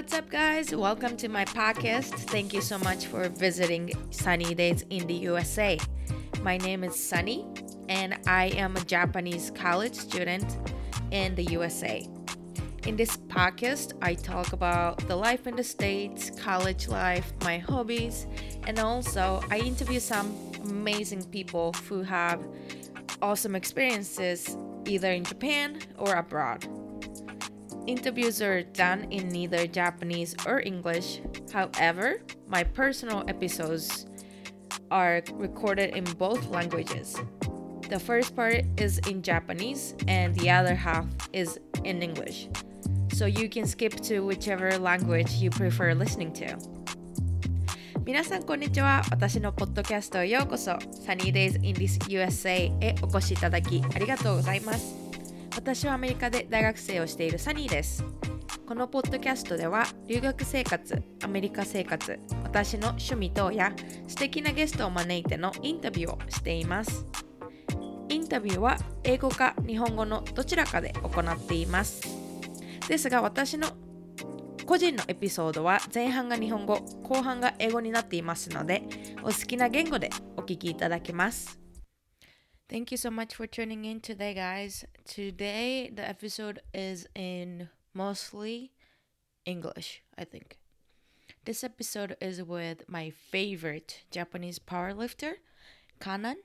what's up, guys? Welcome to my podcast. Thank you so much for visiting Sunny Days in the USA. My name is Sunny, and I am a Japanese college student in the USA. In this podcast, I talk about the life in the States, college life, my hobbies, and also I interview some amazing people who have awesome experiences either in Japan or abroad. Interviews are done in neither Japanese or English. However, my personal episodes are recorded in both languages. The first part is in Japanese and the other half is in English. So you can skip to whichever language you prefer listening to. 皆さんこんにちは私のポッドキャストへようこそ Sunny Days in this USA へお越しいただきありがとうございます 私はアメリカで大学生をしているサニーです。このポッドキャストでは留学生活アメリカ生活私の趣味等や素敵なゲストを招いてのインタビューをしています。インタビューは英語か日本語のどちらかで行っています。ですが私の個人のエピソードは前半が日本語後半が英語になっていますのでお好きな言語でお聞きいただけます。Thank you so much for tuning in today, guys. Today, the episode is in mostly English, I think. This episode is with my favorite Japanese powerlifter, Kanan.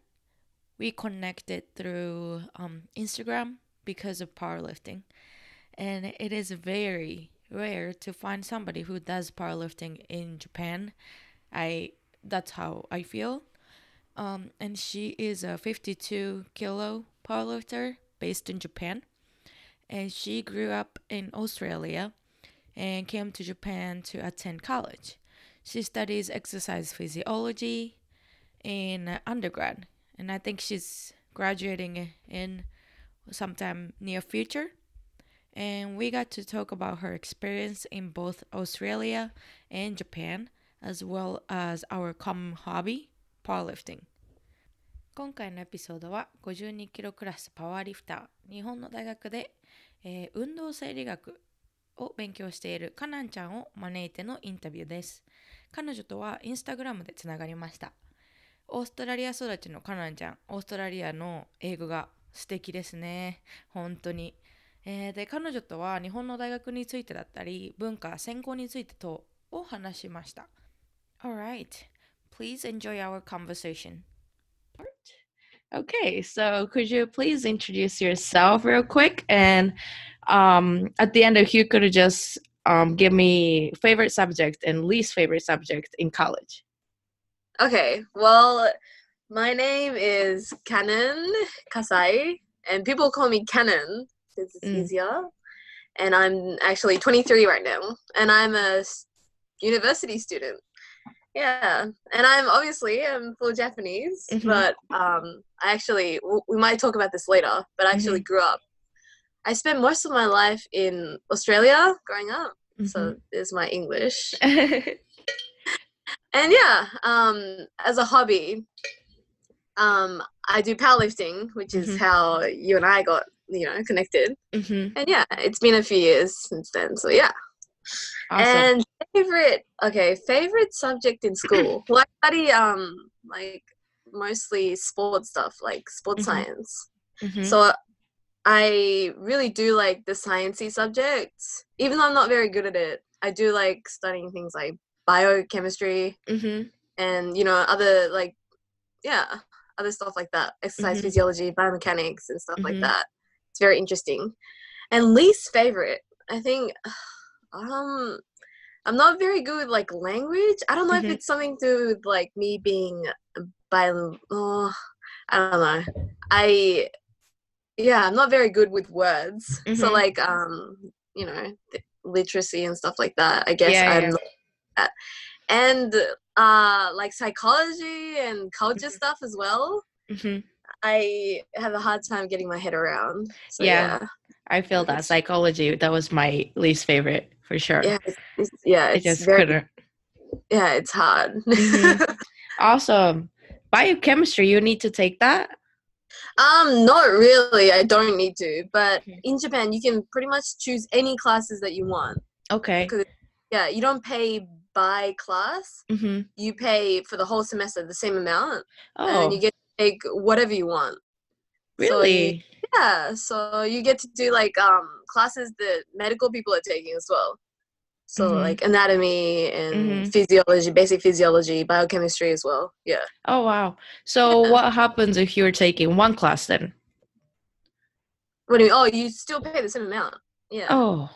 We connected through um, Instagram because of powerlifting, and it is very rare to find somebody who does powerlifting in Japan. I that's how I feel. Um, and she is a 52 kilo powerlifter based in Japan. And she grew up in Australia and came to Japan to attend college. She studies exercise physiology in undergrad, and I think she's graduating in sometime near future. And we got to talk about her experience in both Australia and Japan, as well as our common hobby, powerlifting. 今回のエピソードは52キロクラスパワーリフター。日本の大学で、えー、運動生理学を勉強しているカナンちゃんを招いてのインタビューです。彼女とはインスタグラムでつながりました。オーストラリア育ちのカナンちゃん。オーストラリアの英語が素敵ですね。本当に、えー、で彼女とは日本の大学についてだったり文化専攻についてとを話しました。Alright, please enjoy our conversation Okay, so could you please introduce yourself real quick? And um, at the end, if you could just um, give me favorite subject and least favorite subject in college. Okay, well, my name is Kanan Kasai, and people call me Canon because it's Mm. easier. And I'm actually 23 right now, and I'm a university student. Yeah, and I'm obviously I'm full Japanese, Mhm. but um, I actually we might talk about this later. But I actually grew up. I spent most of my life in Australia growing up, so there's my English. And yeah, um, as a hobby, um, I do powerlifting, which is Mhm. how you and I got, you know, connected. Mhm. And yeah, it's been a few years since then. So yeah. Awesome. And favorite, okay, favorite subject in school. well, I study um like mostly sports stuff, like sports Mhm. science. Mhm. So I really do like the sciencey subjects, even though I'm not very good at it. I do like studying things like biochemistry Mhm. and you know other like yeah other stuff like that exercise Mhm. physiology biomechanics and stuff like Mhm. that it's very interesting and least favorite i think um i'm not very good with like language i don't know Mhm. if it's something to do with like me being bilingual oh, i don't know i yeah i'm not very good with words so Mhm. like um you know literacy and stuff like that i guess Yeah, i'm yeah. and uh like psychology and culture Mhm. stuff as well Mhm. i have a hard time getting my head around so Yeah. yeah I feel that psychology. That was my least favorite for sure. yeah it's, it's, yeah it's just very yeah it's hard Mhm. Also, biochemistry. You need to take that. um not really i don't need to but Okay. in japan you can pretty much choose any classes that you want Okay. yeah, you don't pay by class. Mm-hmm. You pay for the whole semester the same amount, Oh, and you get to take whatever you want. so you- really? Yeah, so you get to do like um classes that medical people are taking as well. So Mhm. like anatomy and Mhm. physiology, basic physiology, biochemistry as well. Yeah. Oh, wow. So, Yeah. what happens if you're taking one class then? What do you mean? Oh, you still pay the same amount. Yeah. Oh,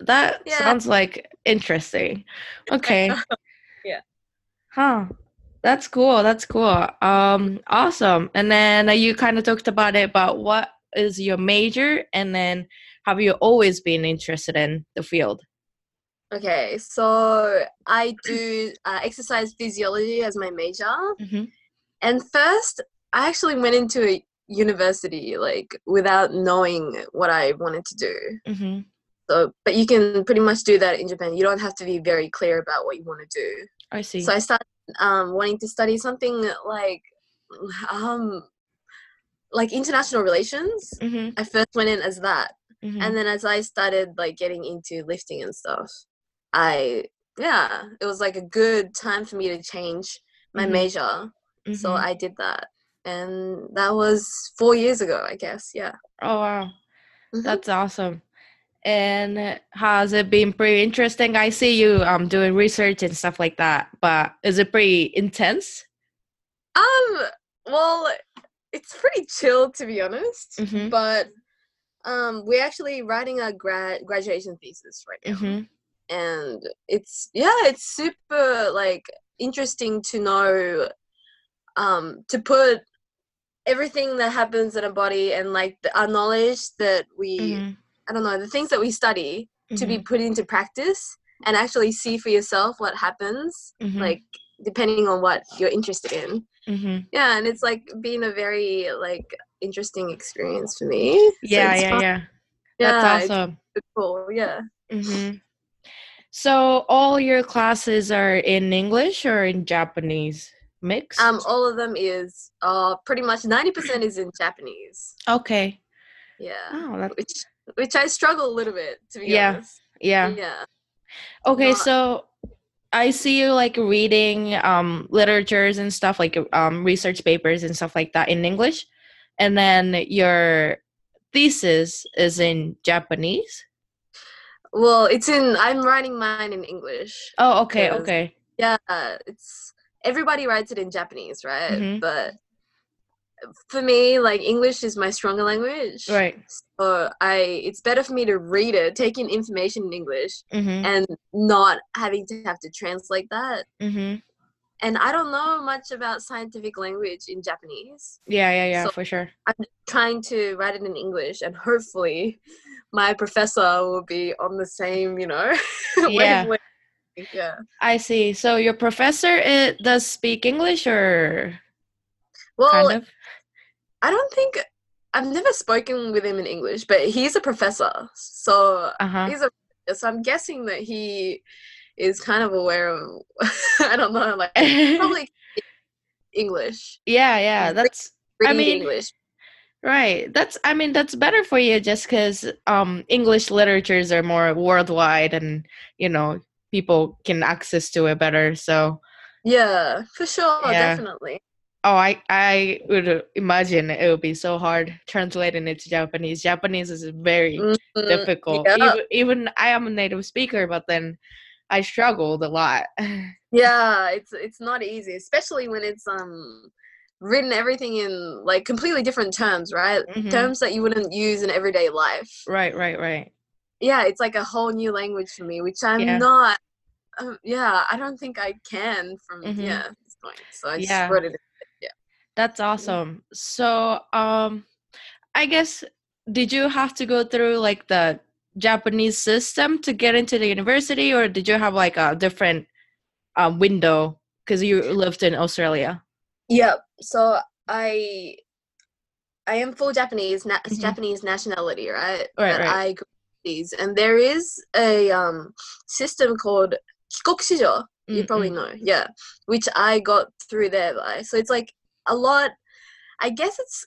that Yeah. sounds like interesting. Okay. Yeah. Huh. That's cool. That's cool. Um, awesome. And then uh, you kind of talked about it, but what is your major? And then have you always been interested in the field? Okay, so I do uh, exercise physiology as my major. Mm-hmm. And first, I actually went into a university like without knowing what I wanted to do. Mm-hmm. So, but you can pretty much do that in Japan. You don't have to be very clear about what you want to do. I see. So I started um, wanting to study something like um, like international relations. mm-hmm. I first went in as that, Mm-hmm. and then as I started like getting into lifting and stuff, I yeah, it was like a good time for me to change my Mhm. major. So Mhm. I did that, and that was four years ago, I guess. Yeah. oh wow, Mhm. that's awesome. And has it been pretty interesting? I see you um doing research and stuff like that, but is it pretty intense? Um. Well, it's pretty chill to be honest, Mhm. but um, we're actually writing a grad graduation thesis right now, Mm-hmm. and it's yeah, it's super like interesting to know, um, to put everything that happens in a body and like the, our knowledge that we Mm-hmm. I don't know the things that we study to be put into practice and actually see for yourself what happens Mhm. like depending on what you're interested in Mm-hmm. yeah and it's like been a very like interesting experience for me Yeah, it's yeah, fun. yeah. yeah That's it's awesome. cool yeah hmm So all your classes are in English or in Japanese mixed? um all of them is uh pretty much 90% is in japanese okay. yeah Oh, which which i struggle a little bit to be Yeah. honest yeah. yeah Okay, not- so I see you like reading um literatures and stuff like um research papers and stuff like that in English, and then your thesis is in Japanese. well it's in i'm writing mine in english Oh, okay, okay. yeah it's everybody writes it in japanese right Mhm. but for me like english is my stronger language Right. so i it's better for me to read it take in information in english Mm-hmm. and not having to have to translate that Mm-hmm. and i don't know much about scientific language in japanese Yeah, yeah, yeah, So- for sure. I'm trying to write it in english and hopefully my professor will be on the same you know Yeah. yeah I see. So your professor it does speak English or well kind of? I don't think I've never spoken with him in English, but he's a professor, so Uh-huh. he's a so I'm guessing that he is kind of aware of I don't know, like probably English, yeah, yeah. That's I mean- English. right. That's I mean that's better for you just because um English literatures are more worldwide and you know people can access to it better. So Yeah, for sure, Yeah. definitely. Oh I I would imagine it would be so hard translating it to Japanese. Japanese is very Mhm, difficult. yeah. Even even I am a native speaker, but then I struggled a lot. Yeah, it's it's not easy, especially when it's um written everything in like completely different terms, right? Mhm. Terms that you wouldn't use in everyday life. right, right, right. yeah, it's like a whole new language for me, which I'm Yeah. not. Um, yeah, I don't think I can from Mhm. yeah this point. So I just wrote it. That's awesome. So, um, I guess did you have to go through like the Japanese system to get into the university, or did you have like a different um, window because you lived in Australia? Yeah. So I, I am full Japanese, na- Mhm. Japanese nationality, right? Right, But right. I these, and there is a um system called kikokushijo. You probably know, yeah, which I got through there. By. So it's like a lot. I guess it's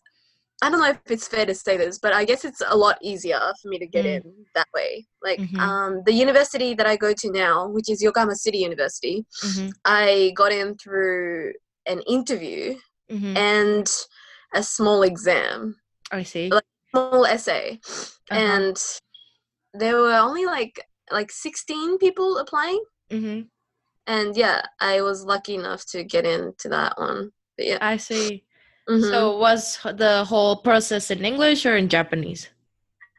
I don't know if it's fair to say this, but I guess it's a lot easier for me to get Mm. in that way. Like Mhm. um, the university that I go to now, which is Yokohama City University, Mhm, I got in through an interview mhm. and a small exam, I see. like- small essay, Uh-huh. and there were only like like 16 people applying, Mhm, and yeah, I was lucky enough to get into that one. Yeah, I see. mhm. So was the whole process in English or in Japanese?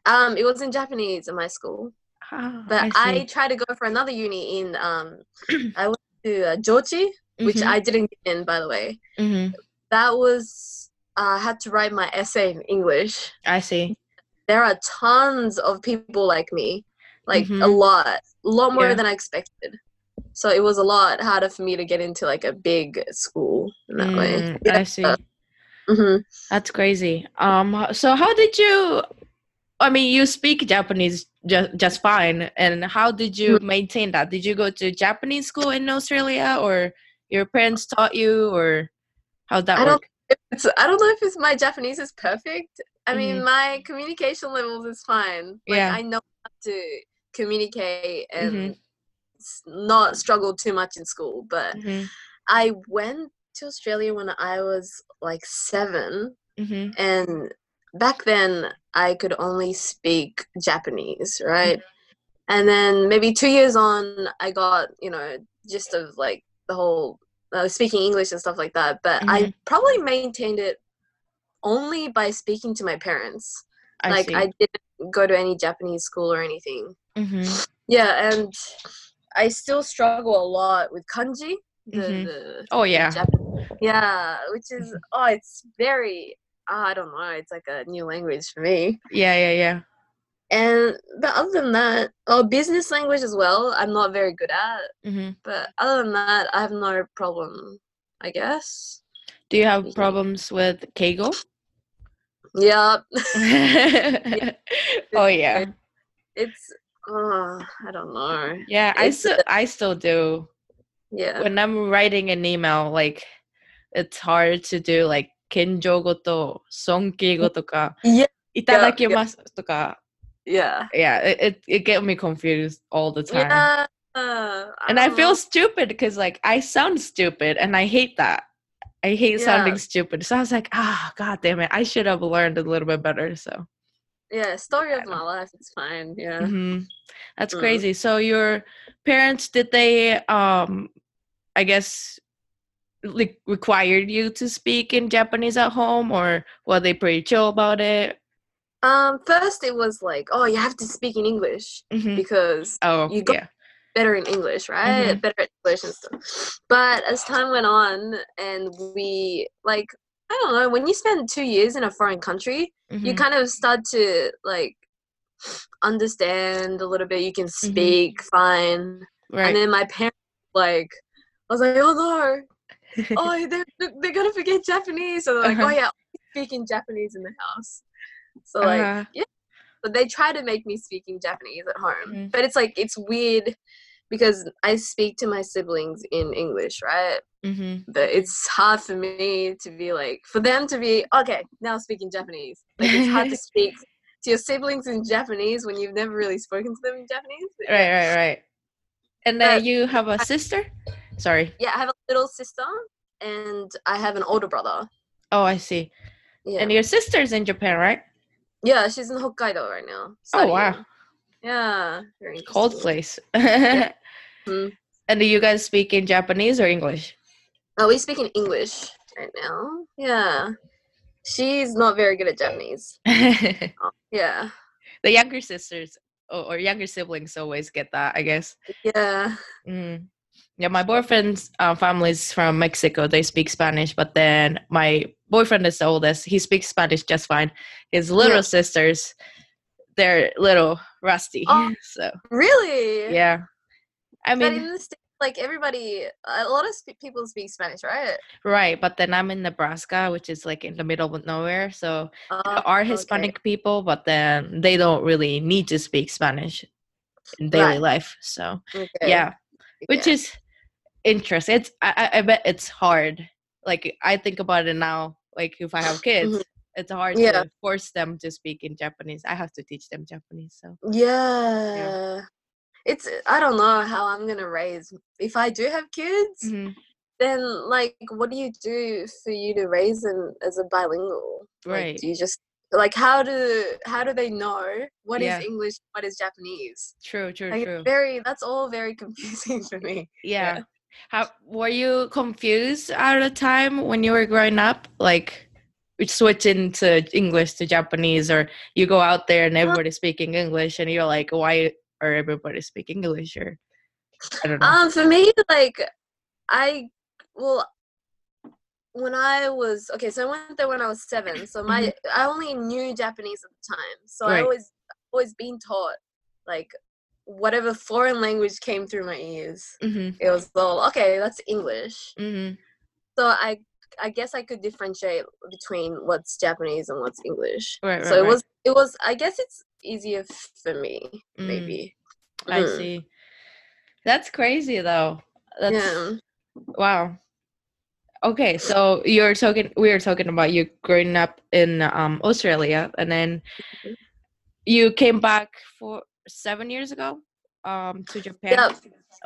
um, it was in Japanese in my school. Ah, but I I, tried to go for another uni in um I went to uh, Jochi, which Mhm, I didn't get in by the way. mhm. That was uh, I had to write my essay in English. I see. There are tons of people like me, like a Mhm. lot, a lot more Yeah. than I expected. So it was a lot harder for me to get into like a big school in that way. Mm, I see. hmm That's crazy. Um, so how did you? I mean, you speak Japanese just just fine. And how did you Mm-hmm. maintain that? Did you go to Japanese school in Australia, or your parents taught you, or how'd that I don't- It's I don't know if it's my Japanese is perfect. I mean, Mhm. my communication levels is fine. Like, Yeah. I know how to communicate and Mhm. s- not struggled too much in school. But Mhm, I went to Australia when I was like seven, mhm, and back then I could only speak Japanese, right? And then maybe two years on, I got you know just of like the whole uh, speaking English and stuff like that. But I Mhm. probably maintained it only by speaking to my parents. I like see. I didn't go to any Japanese school or anything. Mhm, Yeah, and I still struggle a lot with kanji. The, Mhm. the Oh yeah. Jap- yeah, which is Mhm. oh, it's very ah, I don't know. It's like a new language for me. Yeah, yeah, yeah. And but other than that, oh, business language as well. I'm not very good at. hmm But other than that, I have no problem. I guess. Do you have problems with Keigo? Yeah, oh yeah, it's. Oh, I don't know. Yeah, I still I still do. Yeah. When I'm writing an email, like it's hard to do like kenjogo to sonkeigo to ka yeah, itadakimasu yeah. Yeah. It, it it get me confused all the time. Yeah. Uh, I and I feel know. stupid because like I sound stupid and I hate that. I hate yeah. sounding stupid. So I was like, ah, oh, god damn it. I should have learned a little bit better. So yeah, story of my life. It's fine. Yeah. Mhm. That's Mm. crazy. So your parents did they um I guess like required you to speak in Japanese at home or were they pretty chill about it? Um, first it was like, oh, you have to speak in English Mhm. because Oh, you got- yeah. better in English, right? Mhm. Better at English and stuff. But as time went on, and we like, I don't know, when you spend two years in a foreign country, you Mhm. kind of start to like understand a little bit. You can Mm-hmm. speak fine. Right. And then my parents like, I was like, oh no, oh they're they're gonna forget Japanese. So they're like, Uh-huh. oh yeah, speaking Japanese in the house. So like, Uh-huh. yeah. But they try to make me speaking Japanese at home, Mhm. but it's like it's weird because I speak to my siblings in English, right? Mhm. But it's hard for me to be like for them to be okay now speaking Japanese. Like it's hard to speak to your siblings in Japanese when you've never really spoken to them in Japanese. Right, right, right. And then But- you have a sister? Sorry. Yeah, I have a little sister and I have an older brother. Oh, I see. Yeah. And your sister's in Japan, right? yeah, she's in Hokkaido right now. Oh, wow. Yeah. Very Cold place. Mhm. And do you guys speak in Japanese or English? Oh, we speak in English right now. Yeah. She's not very good at Japanese. Yeah. The younger sisters or, or younger siblings always get that, I guess. Yeah. Mm. Yeah, my boyfriend's uh, family's from Mexico. They speak Spanish, but then my boyfriend is the oldest. He speaks Spanish just fine. His little Yeah. sisters, they're little rusty. Oh. So Really? yeah, I mean, in the States, like everybody, a lot of sp- people speak Spanish, right? right. But then I'm in Nebraska, which is like in the middle of nowhere. So Uh, there are Hispanic people, but then they don't really need to speak Spanish in daily Right. life. So okay. yeah, which yeah. is interesting. It's I, I bet it's hard. Like I think about it now. Like if I have kids, Mhm. it's hard Yeah. to force them to speak in Japanese. I have to teach them Japanese, so Yeah. It's I don't know how I'm gonna raise if I do have kids, Mhm. then like what do you do for you to raise them as a bilingual? Like right. do you just like how do how do they know what is Yeah. English, what is Japanese? True, true, Like true. very that's all very confusing for me. Yeah. How were you confused at the time when you were growing up? Like switching to English to Japanese, or you go out there and everybody's speaking English, and you're like, why are everybody speak English? Or I don't know. Um, for me, like, I well, when I was okay, so I went there when I was seven. So my I only knew Japanese at the time, so I Mm-hmm. Always always been taught like whatever foreign language came through my ears. mm-hmm. It was all okay. That's English. Mm-hmm. So I I guess I could differentiate between what's Japanese and what's English. Right, right, so it right. was it was I guess it's easier for me Mm, maybe. I Mm. see. That's crazy though. That's Yeah. wow. Okay, so you're talking we were talking about you growing up in um Australia and then Mhm. you came back for 7 years ago um to Japan. Yeah.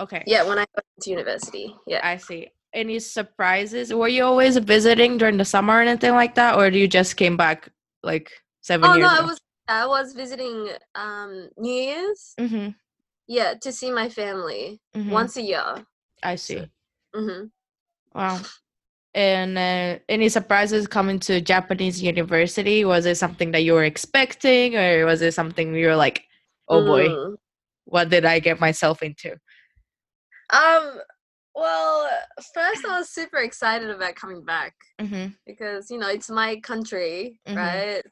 Okay. Yeah, when I went to university. Yeah. I see. Any surprises? Were you always visiting during the summer or anything like that or you just came back like 7 Oh years no, I ago? was I was visiting um New Year's. Mhm. Yeah, to see my family mhm. once a year. I see. Mm-hmm. Wow. And uh, any surprises coming to Japanese university? Was it something that you were expecting, or was it something you were like, "Oh boy, Mm. what did I get myself into?" Um. Well, first I was super excited about coming back Mm-hmm. because you know it's my country, Mhm. right?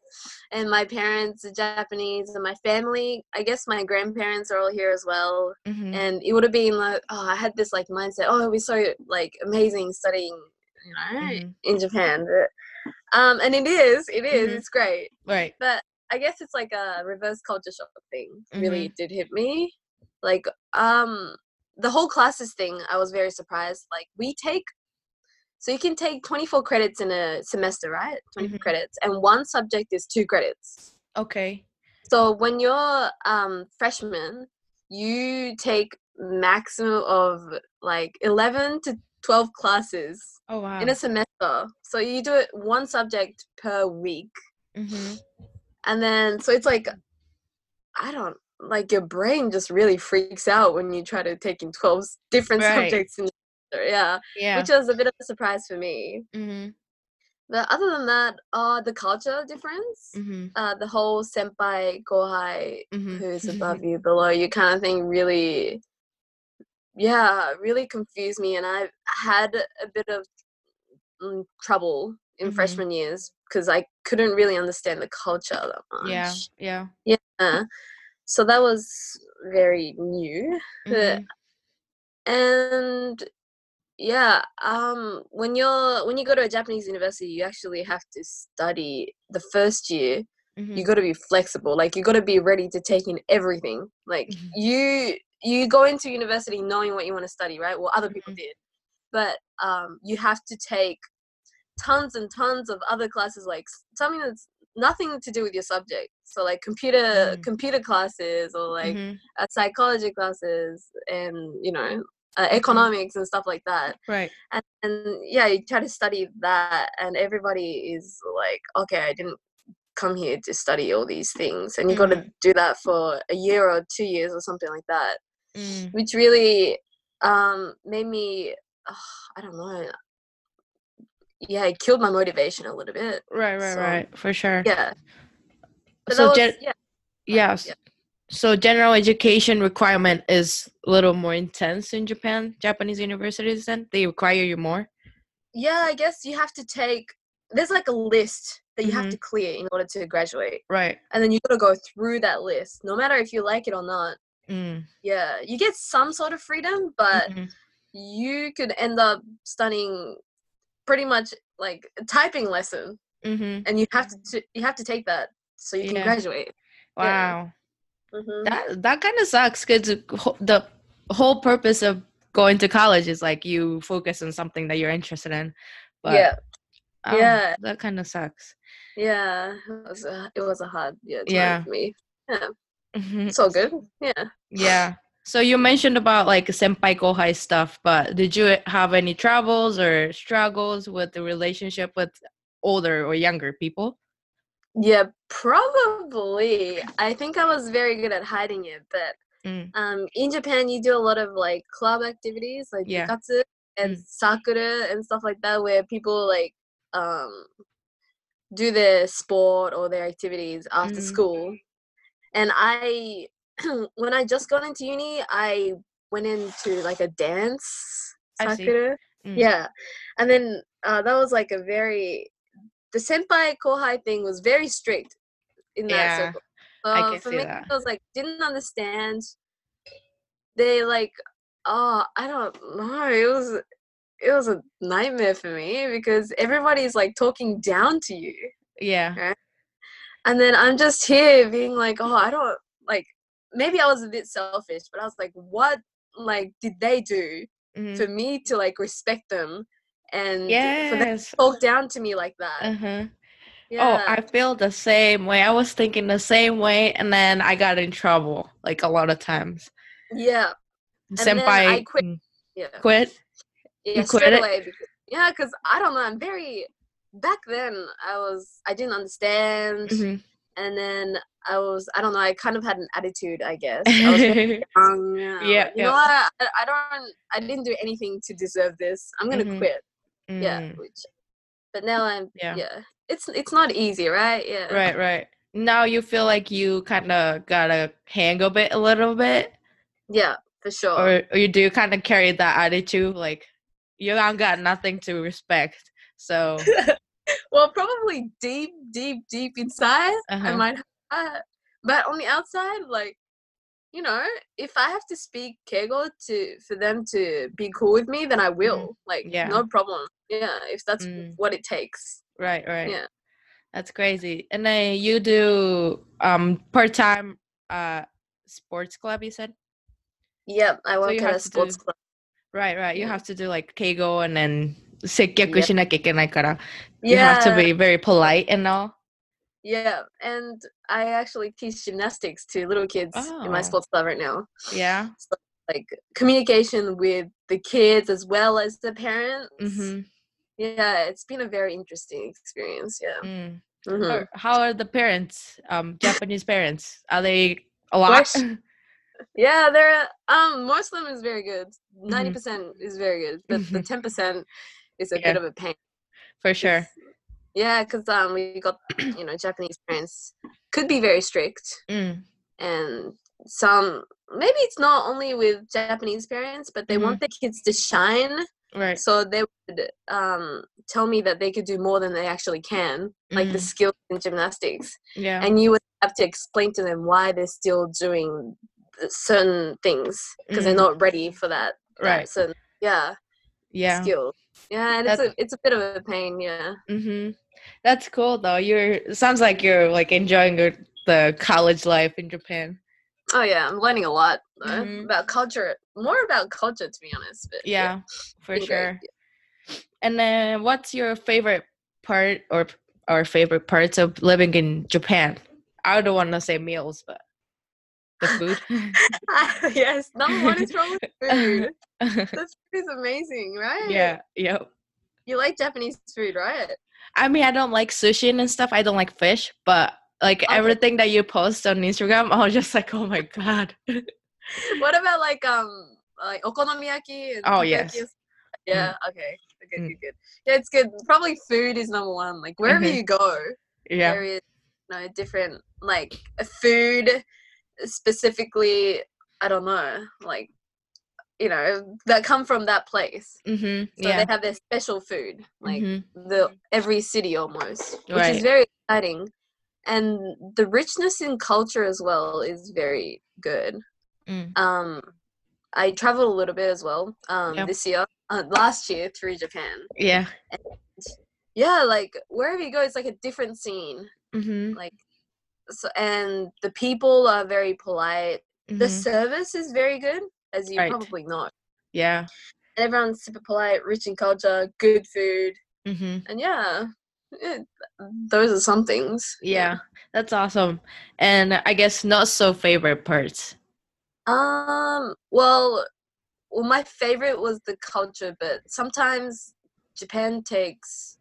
And my parents are Japanese, and my family. I guess my grandparents are all here as well. Mm-hmm. And it would have been like, oh, I had this like mindset. Oh, it'd be so like amazing studying, you know, Mhm. in Japan. But, um, and it is, it is, Mhm. it's great. Right. but I guess it's like a reverse culture shock thing. Really Mm-hmm. did hit me. Like, um, the whole classes thing, I was very surprised. Like, we take, so you can take 24 credits in a semester, right? 24 Mhm. credits, and one subject is two credits. Okay. So when you're um freshman, you take maximum of like 11 to 12 classes Oh wow. in a semester. So you do it one subject per week mm-hmm. and then so it's like i don't like your brain just really freaks out when you try to take in 12 different Right. subjects in yeah, Yeah. which was a bit of a surprise for me mm-hmm. but other than that uh the culture difference Mm-hmm. uh the whole senpai kohai Mm-hmm. who's above you below you kind of thing really yeah really confused me and i've had a bit of mm, trouble in Mhm. freshman years because i couldn't really understand the culture that much Yeah. Yeah. yeah so that was very new Mhm. and yeah um when you're when you go to a japanese university you actually have to study the first year Mhm. you got to be flexible like you got to be ready to take in everything like Mhm. you you go into university knowing what you want to study right well other people Mhm. did but um you have to take tons and tons of other classes like something that's nothing to do with your subject so like computer Mm. computer classes or like Mhm. uh, psychology classes and you know uh, Mm-hmm. economics and stuff like that Right. and, and yeah you try to study that and everybody is like okay i didn't come here to study all these things and you got Mm-hmm. to do that for a year or two years or something like that Mm. which really um made me ugh, i don't know yeah it killed my motivation a little bit Right. Right. So, right. For sure. yeah but So was, gen- yeah Yes. yeah. So general education requirement is a little more intense in Japan, Japanese universities then? They require you more? yeah i guess you have to take there's like a list that you have Mhm. to clear in order to graduate Right. and then you got to go through that list no matter if you like it or not Mm. yeah you get some sort of freedom but mhm. you could end up studying pretty much like a typing lesson Mhm. and you have to you have to take that so you can graduate Wow. Mhm. That that kind of sucks cuz the whole purpose of going to college is like you focus on something that you're interested in. But yeah Oh, Yeah. that kind of sucks. Yeah, it was a, it was a hard yeah Yeah. for me. Yeah, Mhm. it's all good. Yeah. Yeah. So you mentioned about like senpai kohai stuff, but did you have any troubles or struggles with the relationship with older or younger people? Yeah, probably. I think I was very good at hiding it, but Mm. um, in Japan, you do a lot of like club activities, like Yeah. and Mm. sakura and stuff like that, where people like um do their sport or their activities after Mm. school. And I, when I just got into uni, I went into like a dance sakura. Mm. Yeah, and then uh, that was like a very the senpai kohai thing was very strict in that Yeah, circle. I can for see me, that. I was like didn't understand. They like, oh, I don't know. It was it was a nightmare for me because everybody's like talking down to you, Yeah. and then I'm just here being like, oh, I don't. Maybe I was a bit selfish, but I was like, what like did they do Mhm. for me to like respect them and for them Yes. to talk down to me like that? Uh-huh. Yeah. Oh, I feel the same way. I was thinking the same way, and then I got in trouble like a lot of times. yeah. then Senpai I quit. mm, Yeah. quit. Yeah. quit straight it? away. Because, yeah, because I don't know. I'm very. Back then, I was. I didn't understand, Mhm. And then I was. I don't know. I kind of had an attitude. I guess. I was young. Yeah. Yeah, you know what? I, I don't. I didn't do anything to deserve this. I'm gonna Mhm. quit. Yeah. Mm, Which. But now I'm. Yeah. Yeah. It's it's not easy, right? Yeah. Right, right. Now you feel like you kind of got a hang of it a little bit, Yeah, for sure. or, or you do kind of carry that attitude like you don't got nothing to respect. So well, probably deep, deep, deep inside, I Uh-huh. might have that. But on the outside, like, you know, if I have to speak keigo to for them to be cool with me, then I will. Like, Mm-hmm. Yeah. no problem. Yeah, if that's Mm. what it takes. right, right. Yeah. That's crazy. And then you do um part-time uh sports club you said? Yep, I work you at a sports do- club. Right, right. You Yeah. have to do like keigo and then 接客 Yeah. しなきゃいけないから you have to Yeah, be very polite and all. yeah, and I actually teach gymnastics to little kids in my Oh. sports club right now. Yeah. Like communication with the kids as well as the parents. Mhm. Yeah, it's been a very interesting experience. Yeah. Mm. Mhm. Or How are the parents? Um Japanese parents? Are they a lot? Worse. Yeah, they're um most of them is very good. 90 Mhm. percent is very good, but the Mhm. ten percent is a Yeah. bit of a pain. For sure. 'cause- Yeah, because um we got you know Japanese parents could be very strict, Mm. and some maybe it's not only with Japanese parents, but they Mm-hmm. want their kids to shine. Right. So they would um tell me that they could do more than they actually can, like the Mm. skills in gymnastics. Yeah. and you would have to explain to them why they're still doing certain things because they're Mm. not ready for that Right. So yeah, Yeah. skill yeah it's a it's a bit of a pain yeah Mhm. That's cool though. You're sounds like you're like enjoying your, the college life in Japan. oh yeah i'm learning a lot though, Mhm. about culture more about culture to be honest but Yeah, for been great, sure. And then what's your favorite part or or favorite parts of living in Japan? I don't want to say meals, but the food. yes number one is probably food the food is amazing right yeah, yep. you like japanese food right I mean, I don't like sushi and stuff. I don't like fish, but like Okay. everything that you post on Instagram, I was just like, oh my god. what about like um like okonomiyaki and Oh, yes. yeah okay good Mm. good good yeah it's good probably food is number one like wherever Mhm. you go Yeah. there is you know different like food specifically i don't know like you know that come from that place Mm-hmm. so yeah. they have their special food like Mhm. the every city almost which Right. is very exciting and the richness in culture as well is very good Mm. um i traveled a little bit as well um Yeah. this year uh, last year through japan Yeah. yeah like wherever you go it's like a different scene Mm-hmm. like so and the people are very polite the mhm. service is very good as you Right. probably know Yeah. everyone's super polite rich in culture good food Mm-hmm. and yeah, it, those are some things. Yeah, that's awesome. And I guess not so favorite parts. Um. Well, well, my favorite was the culture, but sometimes Japan takes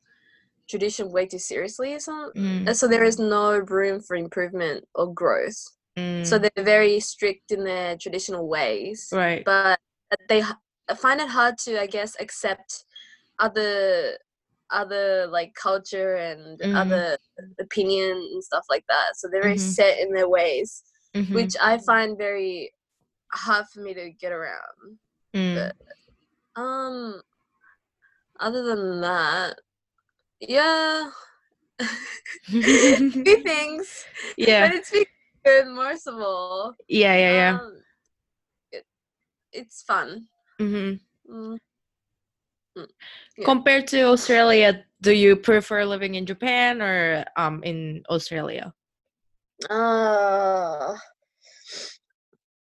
tradition way too seriously. So, Mm, so there is no room for improvement or growth. mm, So they're very strict in their traditional ways. right. but they find it hard to I guess accept other other like culture and Mhm. other opinion and stuff like that. So they're very Mhm. set in their ways, Mhm, which I find very hard for me to get around. mm. Um, other than that, yeah, few things, yeah, but it's been good most of all. yeah, yeah, yeah. Um, it, it's fun. hmm Mm. Yeah. Compared to Australia, do you prefer living in Japan or um in Australia? Uh,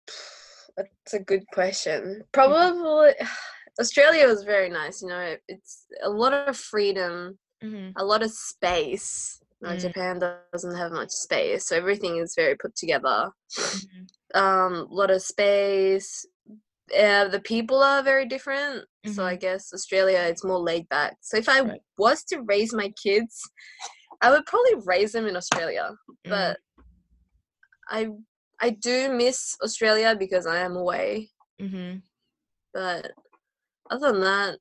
that's a good question. Probably Australia was very nice. You know, it's a lot of freedom, hmm a lot of space. Mm. Japan doesn't have much space, so everything is very put together. hmm Um, a lot of space. Uh, the people are very different. So I guess Australia it's more laid back. So if I Mm-hmm. Right. was to raise my kids, I would probably raise them in Australia. Mm. But I I do miss Australia because I am away. hmm But other than that,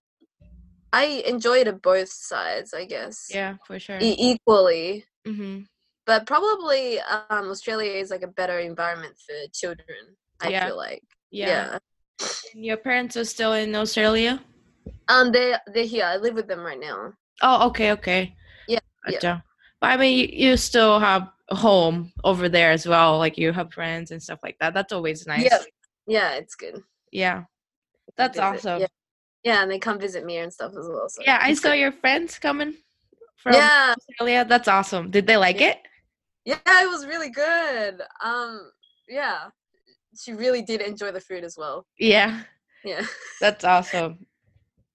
I enjoyed it both sides, I guess. Yeah, for sure. E- equally. hmm But probably um, Australia is like a better environment for children. I Yeah. feel like. Yeah. Yeah. And your parents are still in Australia? Um, they they're here. I live with them right now. Oh, okay, okay. Yeah, yeah. But I mean, you, you still have a home over there as well. Like you have friends and stuff like that. That's always nice. Yeah. Yeah, it's good. Yeah. That's awesome. Yeah. Yeah, and they come visit me and stuff as well. So Yeah, I saw your friends coming from Yeah, Australia. That's awesome. Did they like Yeah. it? yeah, it was really good. Um, yeah, she really did enjoy the food as well. Yeah, Yeah. that's awesome.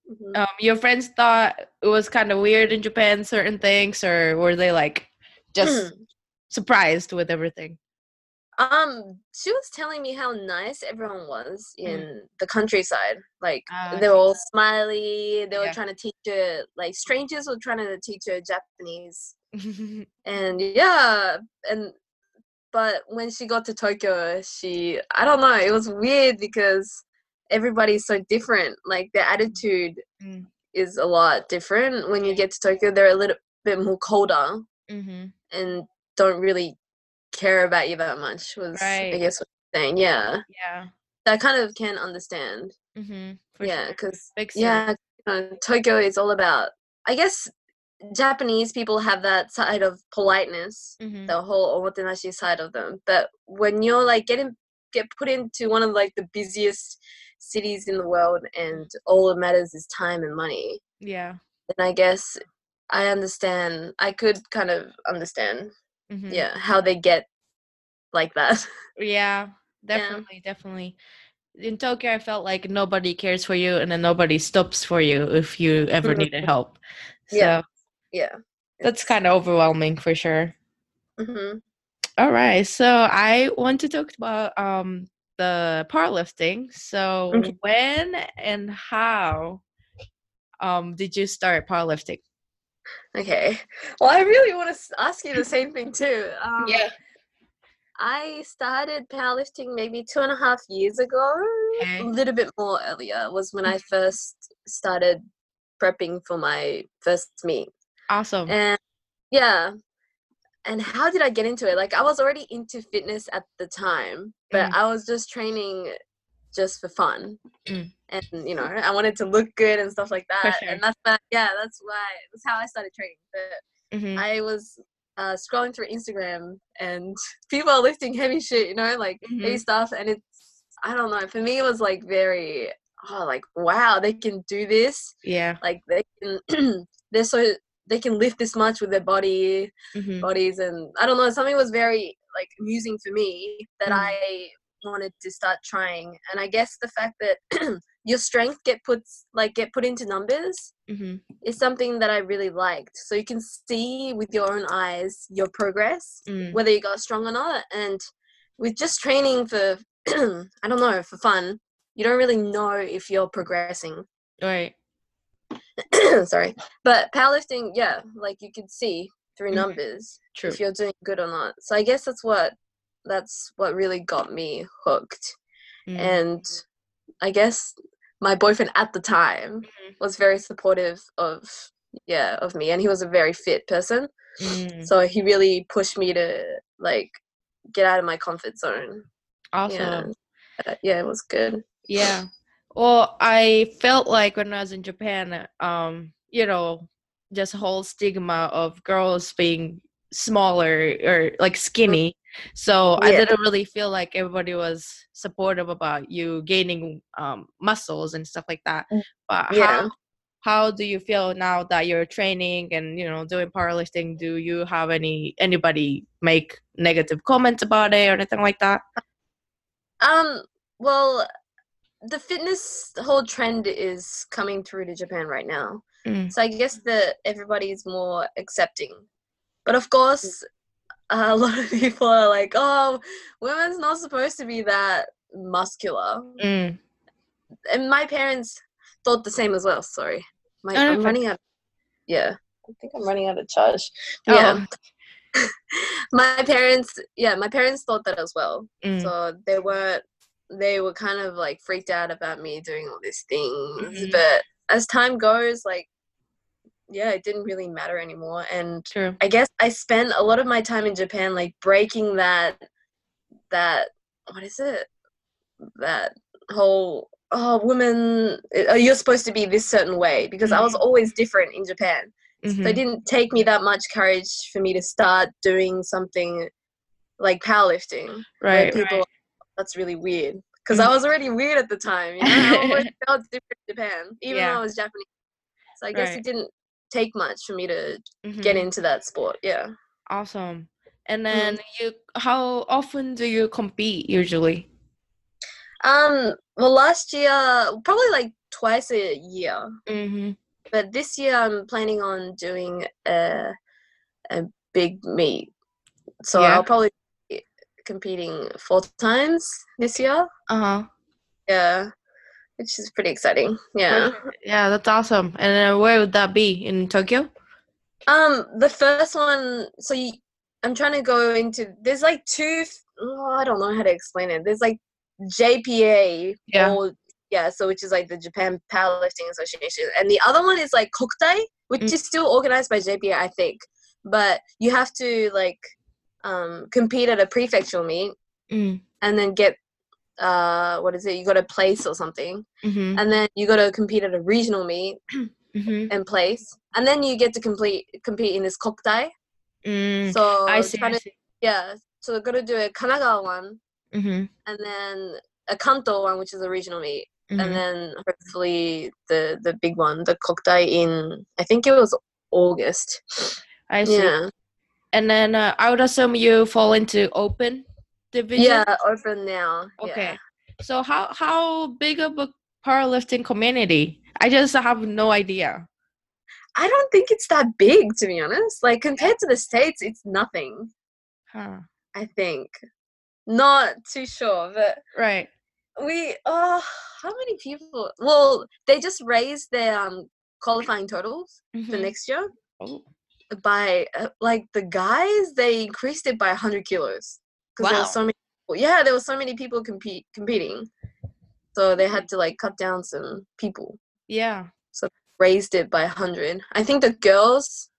Mhm. Um, your friends thought it was kind of weird in Japan, certain things, or were they like just surprised with everything? Um, she was telling me how nice everyone was in the countryside. Like Ah, they were all smiley. They were trying to teach her, like strangers were trying to teach her Japanese. And yeah, and but when she got to Tokyo, she I don't know, it was weird because everybody's so different. Like their attitude Mm. is a lot different. When you get to Tokyo, they're a little bit more colder hmm and don't really care about you that much. Was I guess what I'm saying? Yeah, Yeah. I kind of can understand. hmm yeah, because sense. yeah, you know, Tokyo is all about. I guess Japanese people have that side of politeness, hmm the whole omotenashi side of them. But when you're like getting get put into one of like the busiest cities in the world, and all that matters is time and money, Yeah. then I guess I understand. I could kind of understand, hmm yeah, how they get like that. Yeah. Definitely. Definitely. In Tokyo, I felt like nobody cares for you, and then nobody stops for you if you ever needed help. So Yeah. yeah, that's kind of overwhelming for sure. hmm All right. So I want to talk about um the powerlifting. So Okay. when and how um did you start powerlifting? Okay. Well, I really want to ask you the same thing too. Um, I started powerlifting maybe two and a half years ago. Okay. A little bit more earlier was when I first started prepping for my first meet. Awesome. And yeah. And how did I get into it? Like I was already into fitness at the time, but Mm. I was just training just for fun. Mm. And you know, I wanted to look good and stuff like that. sure. And that's that yeah, that's why that's how I started training. But Mhm. I was uh, scrolling through Instagram and people are lifting heavy shit, you know, like heavy Mhm. stuff. And it's, I don't know, for me, it was like very, oh, like, wow, they can do this. Yeah. Like, they can, they're so, they can lift this much with their body, Mhm. bodies. And I don't know, something was very, like, amusing for me that Mm. I wanted to start trying. And I guess the fact that your strength get put like get put into numbers Mm-hmm. is something that I really liked. So you can see with your own eyes your progress, Mm. whether you got strong or not. And with just training for, I don't know, for fun, you don't really know if you're progressing. Right. Sorry. But powerlifting, yeah, like you can see through Mhm. numbers True. if you're doing good or not. So I guess that's what that's what really got me hooked. Mm. And I guess my boyfriend at the time Mhm. was very supportive of yeah of me and he was a very fit person Mm. so he really pushed me to like get out of my comfort zone Awesome. yeah Uh, yeah it was good Yeah. Well, I felt like when I was in Japan, um, you know, just whole stigma of girls being smaller or like skinny. So I didn't really feel like everybody was supportive about you gaining um, muscles and stuff like that. Mm. But Yeah. how how do you feel now that you're training and you know doing powerlifting? Do you have any anybody make negative comments about it or anything like that? um well the fitness whole trend is coming through to japan right now Mm. so i guess that everybody's more accepting but of course a lot of people are like oh women's not supposed to be that muscular Mm. and my parents thought the same as well. Sorry, my Oh, I'm fine. running out. Yeah, I think I'm running out of charge. Oh. Yeah, my parents. Yeah, my parents thought that as well. Mm. So they were they were kind of like freaked out about me doing all these things. Mhm. But as time goes, like yeah, it didn't really matter anymore. And True. I guess I spent a lot of my time in Japan like breaking that that what is it? That whole oh women uh, you're supposed to be this certain way because I was Mhm. always different in Japan. So Mhm. it didn't take me that much courage for me to start doing something like powerlifting. Right. people right. that's really weird. Because I Mhm. was already weird at the time. You know? I always felt different in Japan, even Yeah. though I was Japanese. So I guess Right. it didn't take much for me to Mhm. get into that sport. Yeah. Awesome. And Mm-hmm. then you, how often do you compete usually? Um. Well, last year, probably like twice a year. Mm-hmm. But this year, I'm planning on doing a a big meet. So Yeah. I'll probably be competing four times this year. Uh huh. Yeah, which is pretty exciting. Yeah. Yeah, that's awesome. And where would that be in Tokyo? Um, the first one. So you, I'm trying to go into. There's like two. Oh, I don't know how to explain it. There's like JPA. Yeah. Or, yeah. So which is like the Japan Powerlifting Association, and the other one is like Kokutai, which Mm. is still organized by JPA, I think. But you have to like um compete at a prefectural meet Mm. and then get uh what is it? You got a place or something, Mm-hmm. and then you got to compete at a regional meet Mm-hmm. and place, and then you get to complete compete in this Kokutai. Mm. So I see. I to- yeah, so we're gonna do a Kanagawa one, Mm-hmm. and then a Kanto one, which is a regional meet, Mm-hmm. and then hopefully the the big one, the Kokutai in I think it was August. I see. Yeah, And then uh, I would assume you fall into open division. yeah, open now. Okay. Yeah. So how how big of a powerlifting community? I just have no idea. I don't think it's that big to be honest. Like compared to the states, it's nothing. Huh. I think. Not too sure, but Right. we oh how many people well they just raised their um qualifying totals for Mhm. next year Oh. by uh, like the guys they increased it by 100 kilos because there Wow. were so many people. yeah there were so many people compete competing so they had to like cut down some people Yeah. So raised it by 100 i think the girls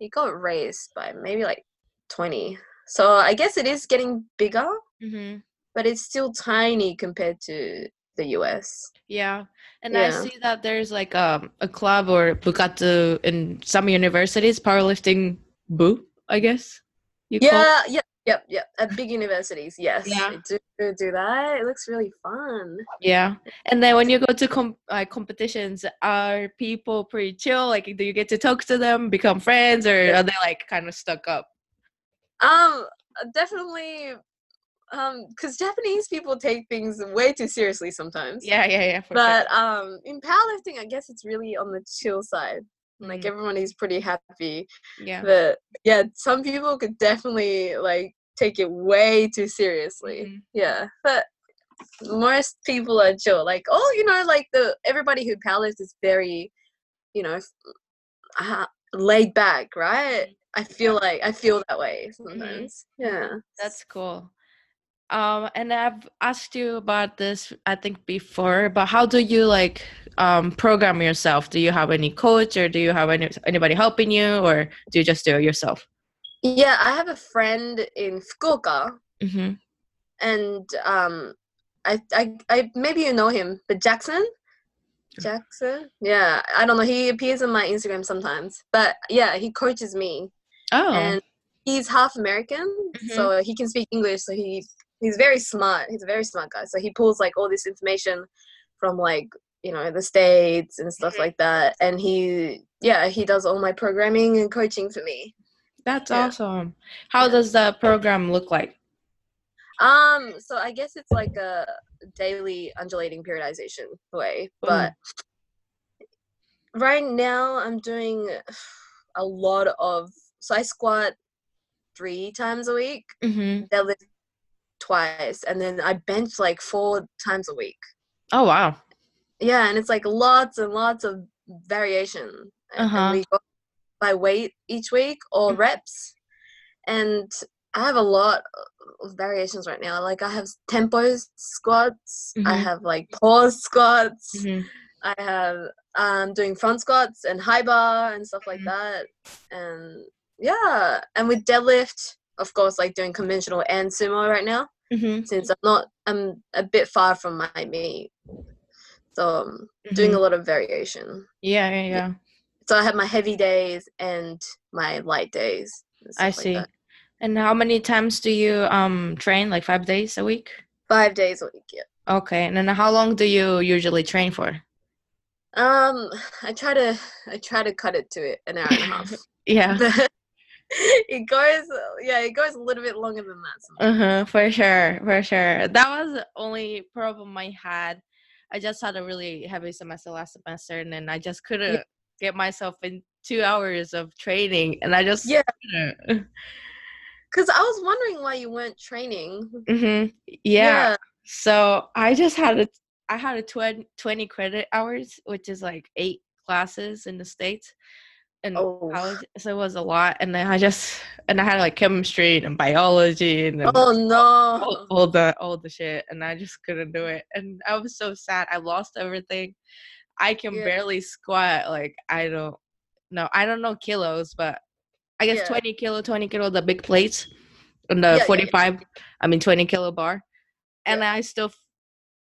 it got raised by maybe like 20 so i guess it is getting bigger Mm-hmm. but it's still tiny compared to the us Yeah, and I see that there's like um, a club or bukatsu in some universities, powerlifting bu, I guess. You call Yeah, yeah, yep, yep. At big universities, yes, Yeah. they do do that. It looks really fun. Yeah, and then when you go to com- uh, competitions, are people pretty chill? Like, do you get to talk to them, become friends, or Yeah. are they like kind of stuck up? Um, definitely. um because japanese people take things way too seriously sometimes Yeah, yeah, yeah. For but um in powerlifting i guess it's really on the chill side like Mhm. everyone is pretty happy yeah. but yeah some people could definitely like take it way too seriously Mhm. yeah but most people are chill like oh you know like the everybody who powerlifts is very you know uh, laid back right i feel like i feel that way sometimes yeah That's cool. Um, and I've asked you about this, I think, before, but how do you like um program yourself? Do you have any coach or do you have any anybody helping you or do you just do it yourself? yeah i have a friend in fukuoka Mm-hmm. and um I, I i maybe you know him but jackson jackson yeah i don't know he appears on my instagram sometimes but yeah he coaches me Oh. and he's half american so he can speak english so he he's very smart he's a very smart guy so he pulls like all this information from like you know the states and stuff Mhm. like that and he yeah he does all my programming and coaching for me That's yeah. awesome. How Yeah. does the program look like? Um, so I guess it's like a daily undulating periodization way, but right now I'm doing a lot of so I squat three times a week, Mm-hmm. deadlift twice, and then I bench like four times a week. Oh wow. Yeah, and it's like lots and lots of variation. Uh-huh. And we go by weight each week or Mhm. reps. And I have a lot of variations right now. Like I have tempo squats, I Mhm. have like pause squats, Mm-hmm. I have um doing front squats and high bar and stuff like Mhm. that. And yeah, and with deadlift, of course, like doing conventional and sumo right now Mm-hmm. since I'm not I'm a bit far from my meet. So I'm doing a lot of variation. Mm-hmm. Yeah, yeah, yeah. So I have my heavy days and my light days. I like see. that. And how many times do you um train? Like five days a week? Five days a week, yeah. Okay. And then how long do you usually train for? Um, I try to I try to cut it to an hour and a half. Yeah. It goes yeah, it goes a little bit longer than that sometimes. Uh-huh, for sure, for sure. That was the only problem I had. I just had a really heavy semester last semester and then I just couldn't get myself in two hours of training and I just Yeah. Because I was wondering why you weren't training. hmm yeah. So I just had a I had a 20, 20 credit hours, which is like eight classes in the States. And Oh. college, so it was a lot. And then I just and I had like chemistry and biology and Oh all, no. all the all the shit and I just couldn't do it. And I was so sad. I lost everything. I can Yeah. barely squat like I don't know. I don't know kilos, but I guess Yeah. 20 kilo, 20 kilo the big plates and the Yeah, yeah. 45 I mean 20 kilo bar. And I still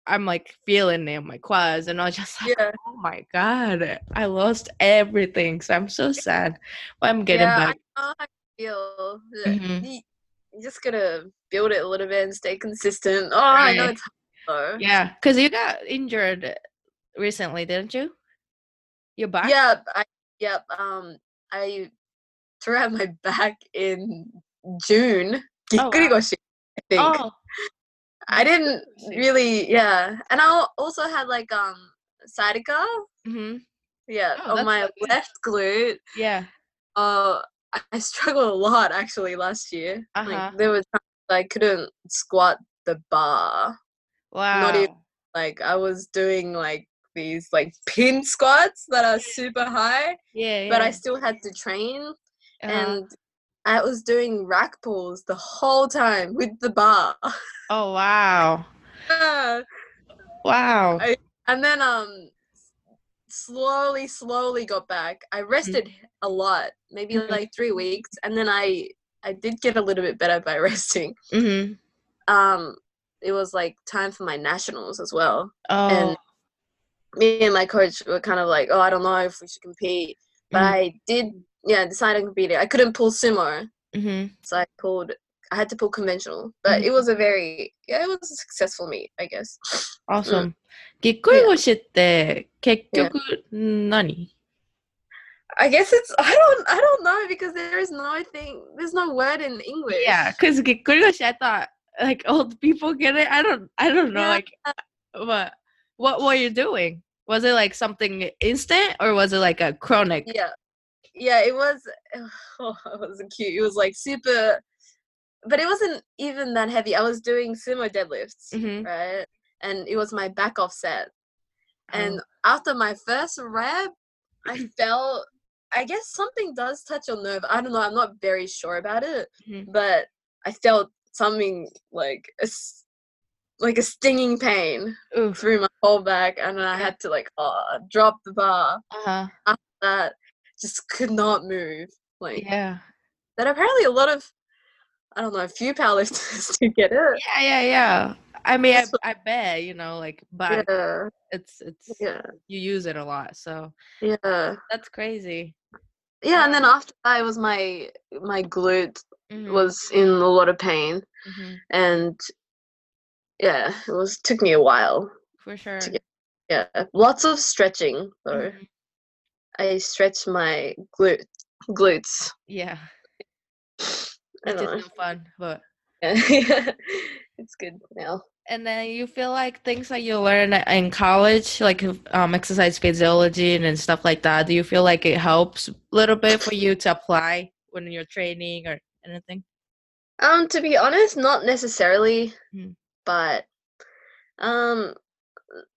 I'm like feeling it in my quads and I was just like, Yeah. oh my god, I lost everything. So I'm so sad. But I'm getting yeah, back. I know how you feel. Mhm. You, just gotta build it a little bit and stay consistent. Oh, I know it's hard though. Yeah, because you got injured recently, didn't you? Your back? Yeah, I yep. Um, I tore out my back in June. Oh, wow. I think. Oh, I didn't really, yeah. And I also had like um sciatica, hmm yeah, Oh, on my not good. left glute. yeah. Uh, I, struggled a lot actually last year. Uh-huh. Like there was times I couldn't squat the bar. Wow. even- Like I was doing like these like pin squats that are super high, yeah, yeah. but I still had to train uh-huh. and I was doing rack pulls the whole time with the bar. oh wow, Yeah. wow. I- and then um slowly slowly got back. I rested a lot, maybe Mhm. like 3 weeks, and then I I did get a little bit better by resting. hmm Um it was like time for my nationals as well. Oh, Me and my coach were kind of like, "Oh, I don't know if we should compete." But Mhm. I did yeah, decide to compete. I couldn't pull sumo. hmm so I pulled. I had to pull conventional, but it was a very yeah, it was a successful meet, I guess. awesome. ぎっくり腰って結局何 I guess it's I don't I don't know because there is no thing there's no word in English. Yeah, because ぎっくり腰 I thought like old people get it. I don't I don't know Yeah. like what what were you doing? Was it like something instant or was it like a chronic? Yeah, yeah. It was. Oh, it wasn't cute. It was like super, but it wasn't even that heavy. I was doing sumo deadlifts, Mhm. right? And it was my back off set. And Oh. after my first rep, I felt. I guess something does touch your nerve. I don't know. I'm not very sure about it, Mhm. but I felt something like a like a stinging pain Oof. through my whole back, and then I had to like uh, drop the bar. Uh-huh. That just could not move. Like Yeah. that. Apparently, a lot of I don't know, a few powerlifters to get it. Yeah, yeah, yeah. I mean, I, I bet, you know, like but Yeah, it's it's yeah, you use it a lot. So yeah, that's crazy. yeah. And then Um, after that, it was my my glute Mhm, was in a lot of pain, mhm, and yeah, it was took me a while. For sure. get- Yeah, lots of stretching though. Mhm, I stretch my glute glutes. Yeah. It's Which don't is know. no fun, but Yeah, it's good now. and then you feel like things that you learn in college, like um, exercise physiology and, and stuff like that, do you feel like it helps a little bit for you to apply when you're training or anything? Um, to be honest, not necessarily, Mm. but um,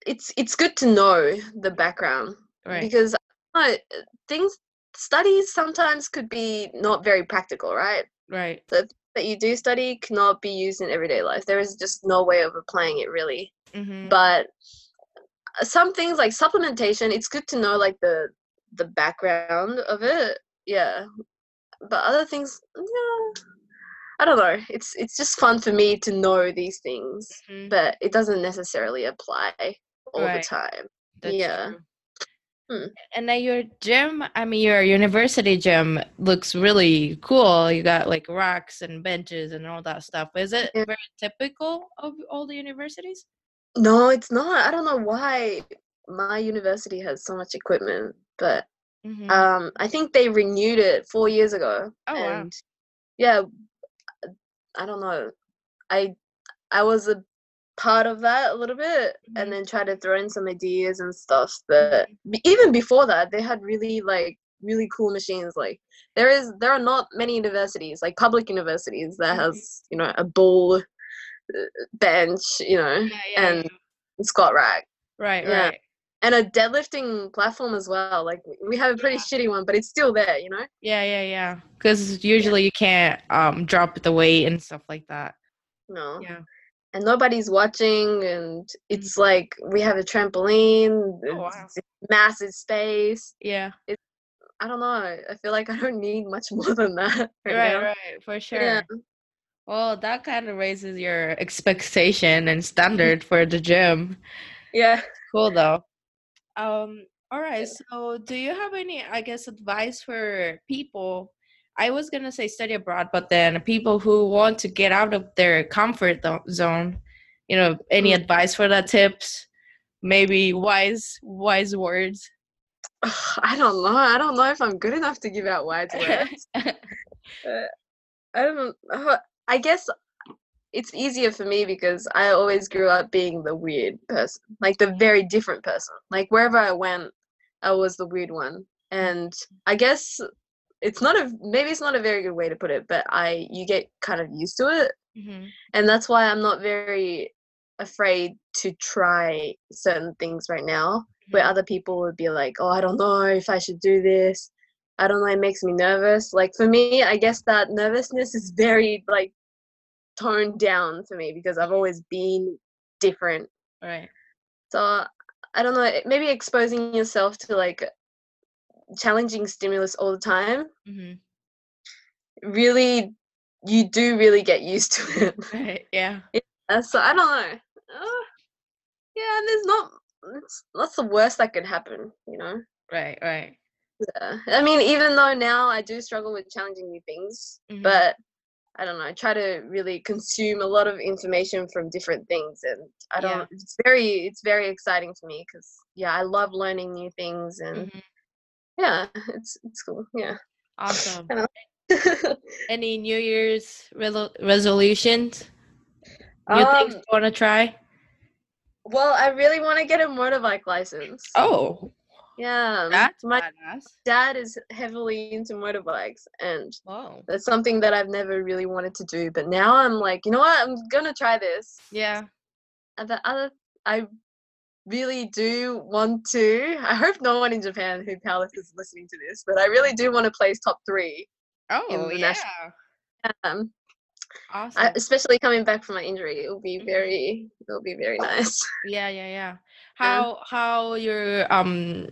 it's it's good to know the background Right. because uh, things studies sometimes could be not very practical, right? Right. That you do study cannot be used in everyday life. There is just no way of applying it really. Mm-hmm. But uh, some things like supplementation, it's good to know like the the background of it. Yeah. But other things, yeah, I don't know. It's it's just fun for me to know these things, Mhm. but it doesn't necessarily apply all Right. the time. That's yeah. true. Hmm. And then your gym, I mean, your university gym looks really cool. You got like racks and benches and all that stuff. Is it Yeah. very typical of all the universities? No, it's not. I don't know why my university has so much equipment, but Mm-hmm. um, I think they renewed it four years ago. Oh, wow. yeah, I don't know. I I was a part of that a little bit, Mhm. and then try to throw in some ideas and stuff. But b- even before that, they had really like really cool machines. Like there is there are not many universities like public universities that Mhm. has you know a bull uh, bench, you know, yeah, yeah, and yeah. squat rack Right, right. and a deadlifting platform as well. Like we- have a pretty shitty one, but it's still there, you know. Yeah, yeah, yeah. Because usually you can't um drop the weight and stuff like that. No. Yeah. And nobody's watching and it's like we have a trampoline Oh, wow. massive space Yeah. i don't know i feel like i don't need much more than that right, Right, right, for sure. yeah Well, that kind of raises your expectation and standard for the gym. yeah Cool though. Um, all right. So, do you have any, I guess, advice for people? I was gonna say study abroad, but then people who want to get out of their comfort zone, you know, any Mm. advice for that? Tips, maybe wise, wise words. i don't know i don't know if i'm good enough to give out wise words i don't know i guess it's easier for me because i always grew up being the weird person like the very different person like wherever i went i was the weird one and i guess it's not a maybe it's not a very good way to put it but i you get kind of used to it Mhm. and that's why i'm not very afraid to try certain things right now where Mhm. other people would be like oh i don't know if i should do this i don't know it makes me nervous like for me i guess that nervousness is very like toned down for me because i've always been different Right. so i don't know maybe exposing yourself to like challenging stimulus all the time hmm really you do really get used to it Right. Yeah. Uh, so I don't know. Uh, yeah, and there's not. It's that's the worst that could happen, you know. Right. Right. Yeah. I mean, even though now I do struggle with challenging new things, Mhm. but I don't know. I try to really consume a lot of information from different things, and I don't. It's very, it's very exciting for me because yeah, I love learning new things, and Mhm. Yeah, it's it's cool. Yeah. Awesome. Any New Year's resol- resolutions? You think Um, you want to try? well, I really want to get a motorbike license. Oh, Yeah. that's my badass. dad is heavily into motorbikes and Whoa. that's something that I've never really wanted to do. But now I'm like, you know what? I'm gonna try this. Yeah. And the other I really do want to. I hope no one in Japan who powerlifts is listening to this, but I really do want to place top three. Oh, the yeah. Um, Awesome. I, especially coming back from my injury, it will be Mhm. very, it will be very nice. yeah, yeah, yeah. How how your um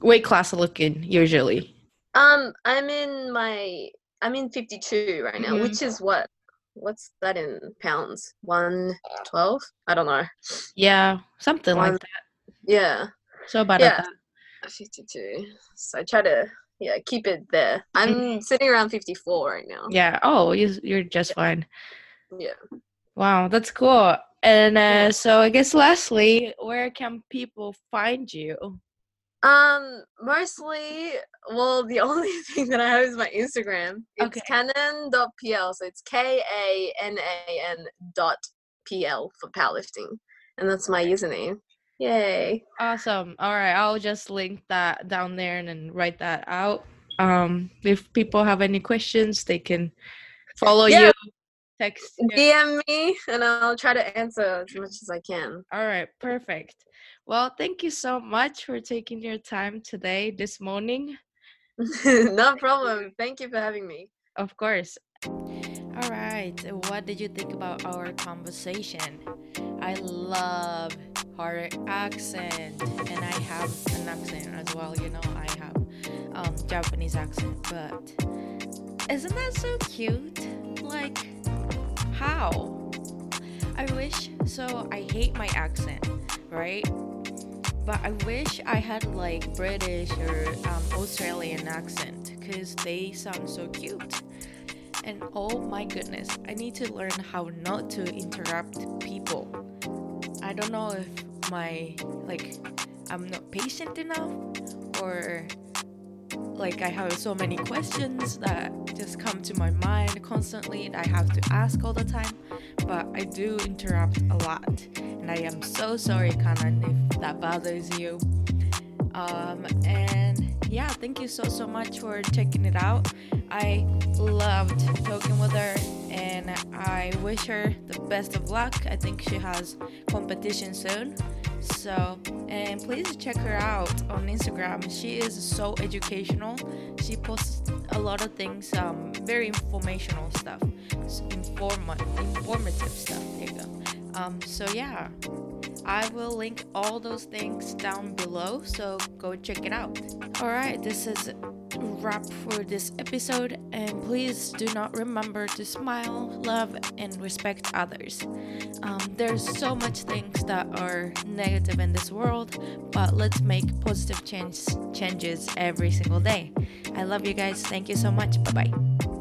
weight class looking usually? Um, I'm in my, I'm in 52 right now, Mhm. which is what, what's that in pounds? One twelve? I don't know. Yeah, something like that. Yeah, So about Yeah. 52. So I try to, yeah, keep it there. I'm sitting around 54 right now. Yeah. Oh, you you're just fine. Yeah. Wow, that's cool. And uh, so I guess lastly, where can people find you? Um, mostly, well, the only thing that I have is my Instagram. It's Okay. kanan.pl. So it's K A N A N dot PL for powerlifting. And that's my username. Yay. Awesome. All right, I'll just link that down there and then write that out. Um, if people have any questions, they can follow Yeah. you, text. you. DM me and I'll try to answer as much as I can. All right, perfect. Well, thank you so much for taking your time today, this morning. no problem. Thank you for having me. Of course. All right. What did you think about our conversation? I love her accent, and I have an accent as well. You know, I have um, Japanese accent, but isn't that so cute? Like, how? I wish. So I hate my accent, right? But I wish I had like British or um, Australian accent because they sound so cute. And oh my goodness, I need to learn how not to interrupt people. I don't know if my like I'm not patient enough or like I have so many questions that just come to my mind constantly and I have to ask all the time. But I do interrupt a lot. And I am so sorry, Kanan, if that bothers you. Um, and yeah, thank you so so much for checking it out. I loved talking with her, and I wish her the best of luck. I think she has competition soon. So, and please check her out on Instagram. She is so educational. She posts a lot of things, um, very informational stuff, informa- informative stuff. There you go. Um, so yeah, I will link all those things down below, so go check it out. Alright, this is wrap for this episode, and please do not remember to smile, love, and respect others. Um, there's so much things that are negative in this world, but let's make positive change changes every single day. I love you guys. Thank you so much. Bye bye.